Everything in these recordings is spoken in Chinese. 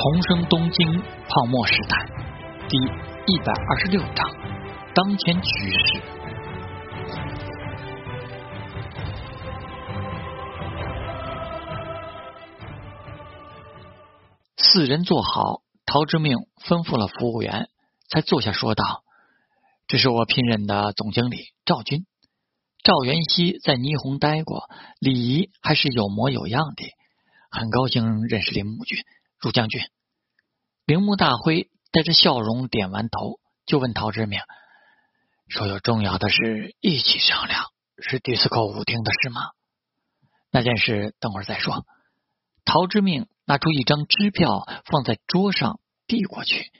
重生东京泡沫时代第一百二十六章：当前局势。四人坐好，陶之命吩咐了服务员，才坐下说道：“这是我聘任的总经理赵军。赵元熙在霓虹待过，礼仪还是有模有样的。很高兴认识林木君。”入将军，铃木大辉带着笑容点完头，就问陶之明：“说有重要的事一起商量，是迪斯科舞厅的事吗？”那件事等会儿再说。陶之命拿出一张支票放在桌上，递过去：“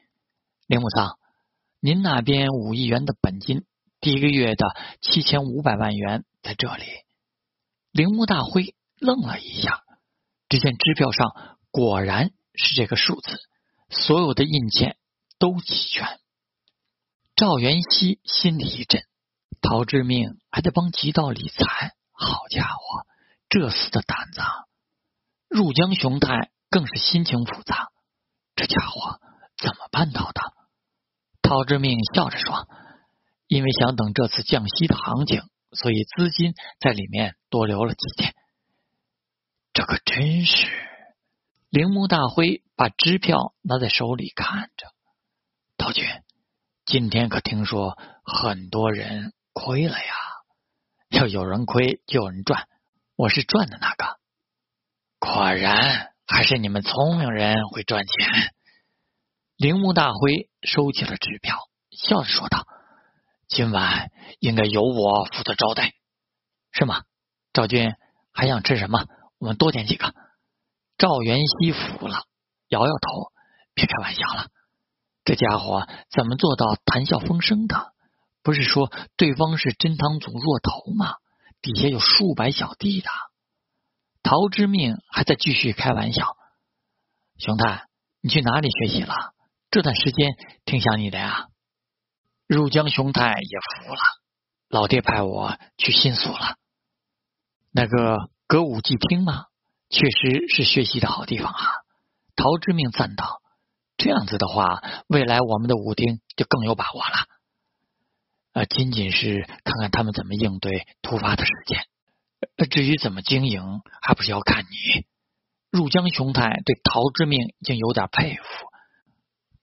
铃木桑，您那边五亿元的本金，第一个月的七千五百万元在这里。”铃木大辉愣了一下，只见支票上果然。是这个数字，所有的印件都齐全。赵元熙心里一震，陶志命还得帮吉道理财，好家伙，这厮的胆子！入江雄太更是心情复杂，这家伙怎么办到的？陶志命笑着说：“因为想等这次降息的行情，所以资金在里面多留了几天。”这可真是。铃木大辉把支票拿在手里看着，道君，今天可听说很多人亏了呀？要有人亏就有人赚，我是赚的那个。果然还是你们聪明人会赚钱。铃木大辉收起了支票，笑着说道：“今晚应该由我负责招待，是吗？赵军还想吃什么？我们多点几个。”赵元熙服了，摇摇头，别开玩笑了。这家伙怎么做到谈笑风生的？不是说对方是真堂组弱头吗？底下有数百小弟的。陶之命还在继续开玩笑。熊太，你去哪里学习了？这段时间挺想你的呀。入江熊太也服了，老爹派我去新宿了。那个歌舞伎厅吗？确实是学习的好地方啊！陶之命赞道：“这样子的话，未来我们的舞厅就更有把握了。呃，仅仅是看看他们怎么应对突发的事件，至于怎么经营，还不是要看你。”入江雄太对陶之命已经有点佩服。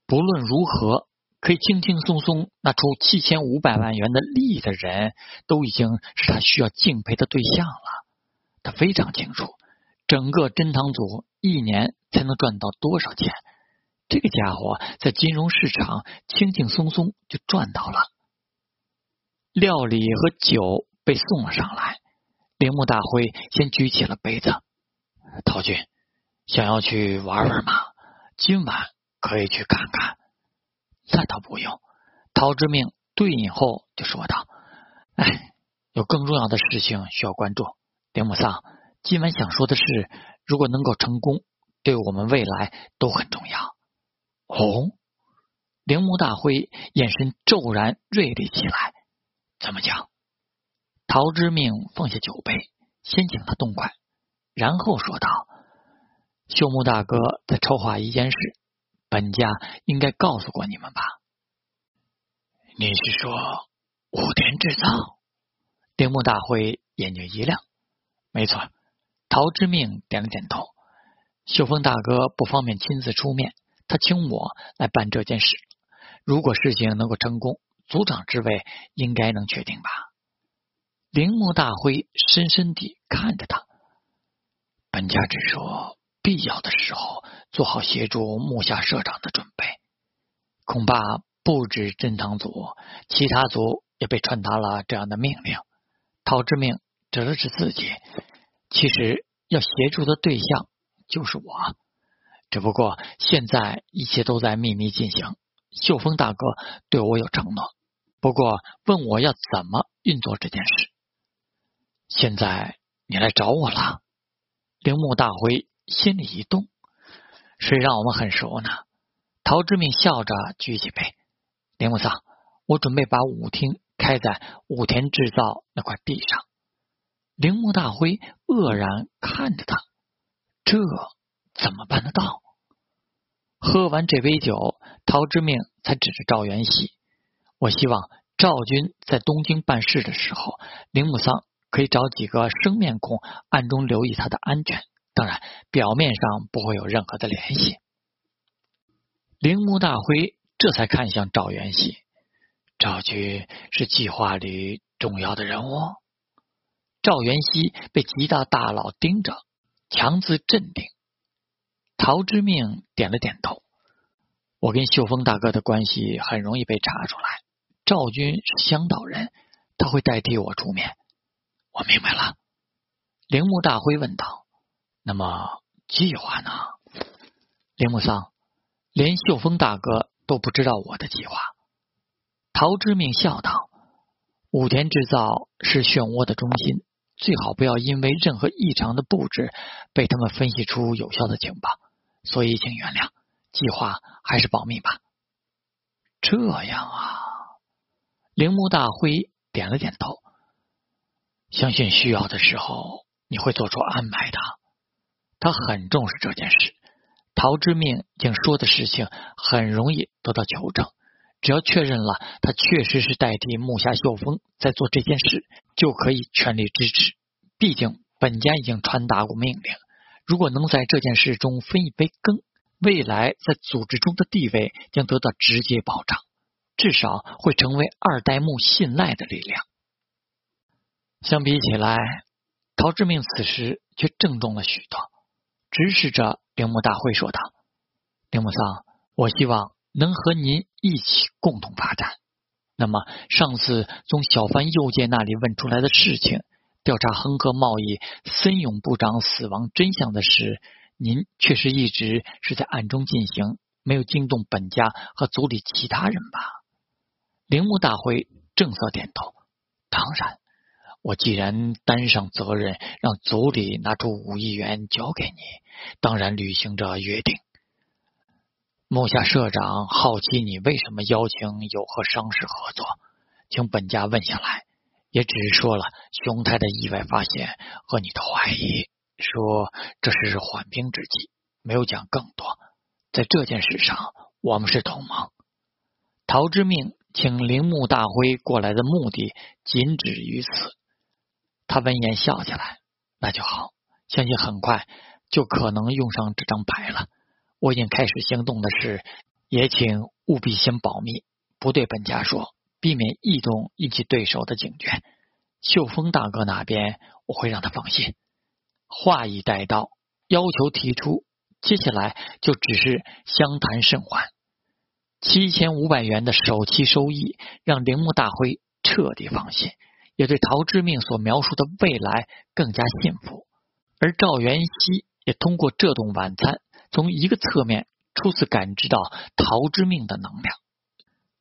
不论如何，可以轻轻松松拿出七千五百万元的利益的人，都已经是他需要敬佩的对象了。他非常清楚。整个珍堂组一年才能赚到多少钱？这个家伙在金融市场轻轻松松就赚到了。料理和酒被送了上来，铃木大辉先举起了杯子。陶俊，想要去玩玩吗？今晚可以去看看。那倒不用。陶之命对饮后就说道：“哎，有更重要的事情需要关注。”铃木桑。今晚想说的是，如果能够成功，对我们未来都很重要。哦，铃木大辉眼神骤然锐利起来。怎么讲？陶之命放下酒杯，先请他动筷，然后说道：“秀木大哥在筹划一件事，本家应该告诉过你们吧？”你是说武田制造？铃木大辉眼睛一亮，没错。陶之命点了点头。秀峰大哥不方便亲自出面，他请我来办这件事。如果事情能够成功，组长之位应该能确定吧？铃木大辉深深地看着他。本家只说必要的时候做好协助木下社长的准备。恐怕不止真堂组，其他组也被传达了这样的命令。陶之命指了指自己。其实要协助的对象就是我，只不过现在一切都在秘密进行。秀峰大哥对我有承诺，不过问我要怎么运作这件事。现在你来找我了，铃木大辉心里一动，谁让我们很熟呢？陶之敏笑着举起杯，铃木桑，我准备把舞厅开在武田制造那块地上。铃木大辉愕然看着他，这怎么办得到？喝完这杯酒，陶之命才指着赵元熙：“我希望赵军在东京办事的时候，铃木桑可以找几个生面孔，暗中留意他的安全。当然，表面上不会有任何的联系。”铃木大辉这才看向赵元熙：“赵军是计划里重要的人物。”赵元熙被极大大佬盯着，强自镇定。陶之命点了点头。我跟秀峰大哥的关系很容易被查出来。赵军是香岛人，他会代替我出面。我明白了。铃木大辉问道：“那么计划呢？”铃木桑，连秀峰大哥都不知道我的计划。陶之命笑道：“武田制造是漩涡的中心。”最好不要因为任何异常的布置被他们分析出有效的情报，所以请原谅，计划还是保密吧。这样啊，铃木大辉点了点头，相信需要的时候你会做出安排的。他很重视这件事，陶之命经说的事情很容易得到求证。只要确认了他确实是代替木下秀峰在做这件事，就可以全力支持。毕竟本家已经传达过命令，如果能在这件事中分一杯羹，未来在组织中的地位将得到直接保障，至少会成为二代目信赖的力量。相比起来，陶志明此时却郑重了许多，直视着铃木大辉说道：“铃木桑，我希望。”能和您一起共同发展。那么，上次从小帆右介那里问出来的事情，调查恒河贸易森永部长死亡真相的事，您确实一直是在暗中进行，没有惊动本家和组里其他人吧？铃木大辉正色点头。当然，我既然担上责任，让组里拿出五亿元交给你，当然履行着约定。木下社长好奇你为什么邀请有和商事合作，请本家问下来，也只是说了熊太的意外发现和你的怀疑，说这是缓兵之计，没有讲更多。在这件事上，我们是同盟。陶之命请铃木大辉过来的目的仅止于此。他闻言笑起来，那就好，相信很快就可能用上这张牌了。我已经开始行动的事，也请务必先保密，不对本家说，避免异动引起对手的警觉。秀峰大哥那边，我会让他放心。话已带到，要求提出，接下来就只是相谈甚欢。七千五百元的首期收益，让铃木大辉彻底放心，也对陶之命所描述的未来更加信服。而赵元熙也通过这顿晚餐。从一个侧面初次感知到陶之命的能量，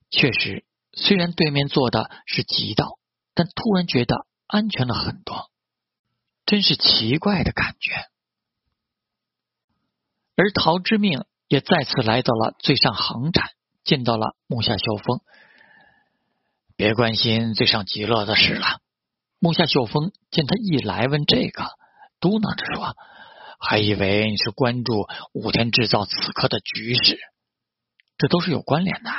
确实，虽然对面坐的是极道，但突然觉得安全了很多，真是奇怪的感觉。而陶之命也再次来到了最上航展，见到了木下秀峰。别关心最上极乐的事了。木下秀峰见他一来问这个，嘟囔着说。还以为你是关注武田制造此刻的局势，这都是有关联的。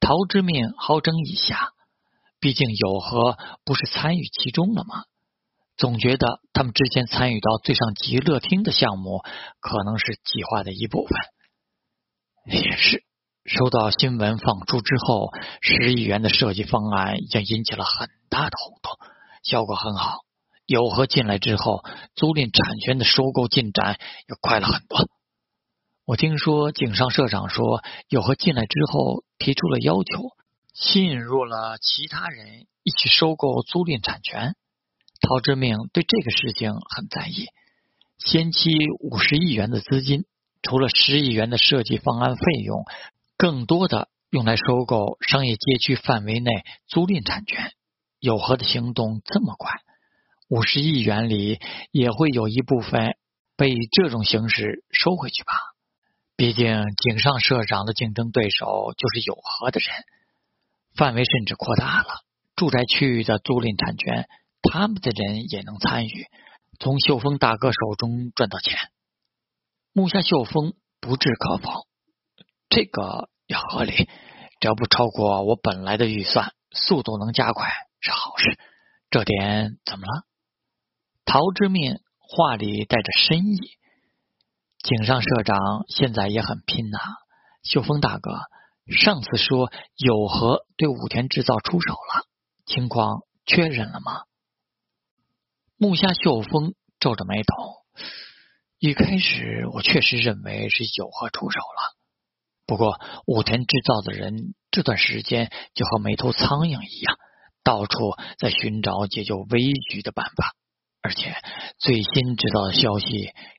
陶之命好整一下，毕竟有和不是参与其中了吗？总觉得他们之前参与到最上极乐厅的项目，可能是计划的一部分。也是，收到新闻放出之后，十亿元的设计方案已经引起了很大的轰动，效果很好。友和进来之后，租赁产权的收购进展也快了很多。我听说井上社长说，友和进来之后提出了要求，吸引入了其他人一起收购租赁产权。陶之命对这个事情很在意，先期五十亿元的资金，除了十亿元的设计方案费用，更多的用来收购商业街区范围内租赁产权。友和的行动这么快。五十亿元里也会有一部分被这种形式收回去吧？毕竟井上社长的竞争对手就是有和的人，范围甚至扩大了。住宅区域的租赁产权，他们的人也能参与，从秀峰大哥手中赚到钱。木下秀峰不置可否，这个也合理，只要不超过我本来的预算，速度能加快是好事。这点怎么了？陶之命话里带着深意。井上社长现在也很拼呐，秀峰大哥，上次说有和对武田制造出手了，情况确认了吗？木下秀峰皱着眉头，一开始我确实认为是有和出手了，不过武田制造的人这段时间就和没头苍蝇一样，到处在寻找解救危局的办法，而且最新知道的消息，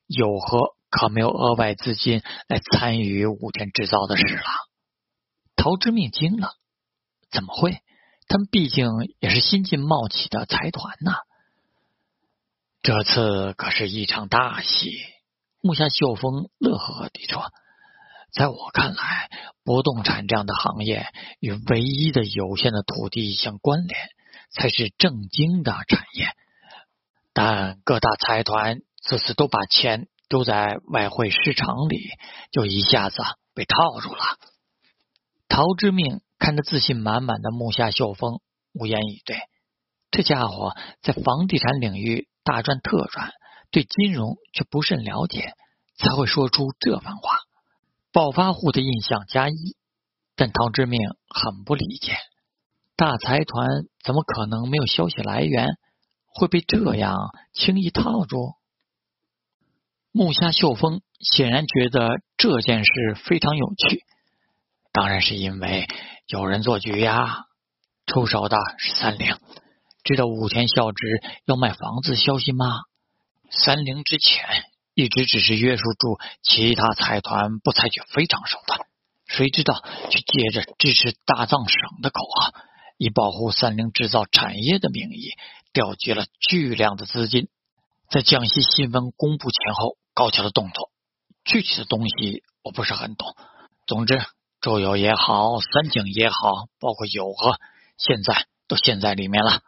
有和。可没有额外资金来参与武田制造的事了。陶之命惊了，怎么会？他们毕竟也是新晋冒起的财团呐。这次可是一场大戏。木下秀峰乐呵呵地说：“在我看来，不动产这样的行业与唯一的有限的土地相关联，才是正经的产业。但各大财团这次都把钱。”丢在外汇市场里，就一下子被套住了。陶之命看着自信满满的木下秀峰，无言以对。这家伙在房地产领域大赚特赚，对金融却不甚了解，才会说出这番话。暴发户的印象加一，但陶之命很不理解，大财团怎么可能没有消息来源，会被这样轻易套住？木下秀峰显然觉得这件事非常有趣，当然是因为有人做局呀。出手的是三菱，知道武田孝直要卖房子消息吗？三菱之前一直只是约束住其他财团不采取非常手段，谁知道却借着支持大藏省的口号，以保护三菱制造产业的名义，调集了巨量的资金，在江西新闻公布前后。高桥的动作，具体的东西我不是很懂。总之，周游也好，三井也好，包括友和，现在都陷在里面了。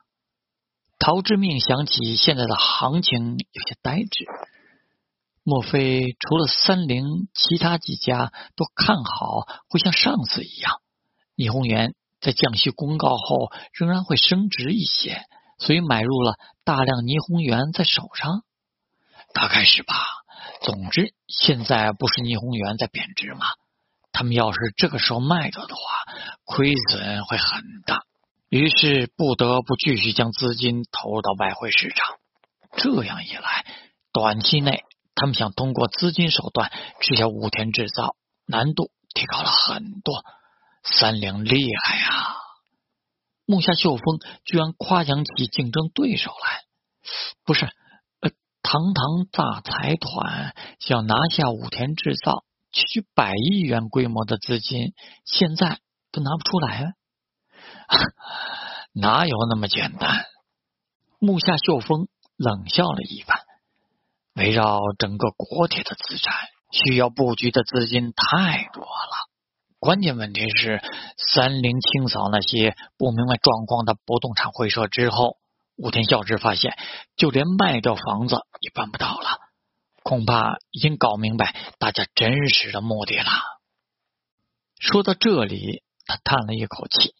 陶之命想起现在的行情，有些呆滞。莫非除了三菱，其他几家都看好，会像上次一样，霓虹源在降息公告后仍然会升值一些，所以买入了大量霓虹元在手上？大概是吧。总之，现在不是霓虹元在贬值吗？他们要是这个时候卖掉的话，亏损会很大，于是不得不继续将资金投入到外汇市场。这样一来，短期内他们想通过资金手段吃下武田制造，难度提高了很多。三菱厉害啊！木下秀峰居然夸奖起竞争对手来，不是？呃堂堂大财团想拿下武田制造，区区百亿元规模的资金，现在都拿不出来，哪有那么简单？木下秀峰冷笑了一番。围绕整个国铁的资产，需要布局的资金太多了。关键问题是，三菱清扫那些不明白状况的不动产会社之后。武田孝之发现，就连卖掉房子也办不到了，恐怕已经搞明白大家真实的目的了。说到这里，他叹了一口气：“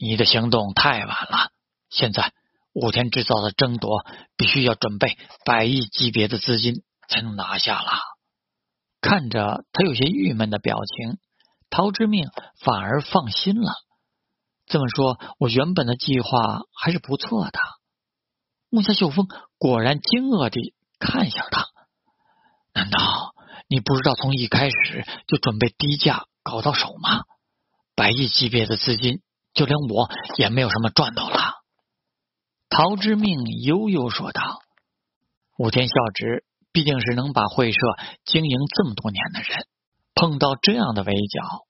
你的行动太晚了，现在武田制造的争夺必须要准备百亿级别的资金才能拿下了。”看着他有些郁闷的表情，陶之命反而放心了。这么说，我原本的计划还是不错的。木下秀峰果然惊愕地看向他。难道你不知道从一开始就准备低价搞到手吗？百亿级别的资金，就连我也没有什么赚头了。陶之命悠悠说道：“武田孝直毕竟是能把会社经营这么多年的人，碰到这样的围剿，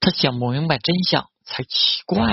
他想不明白真相。”才奇怪！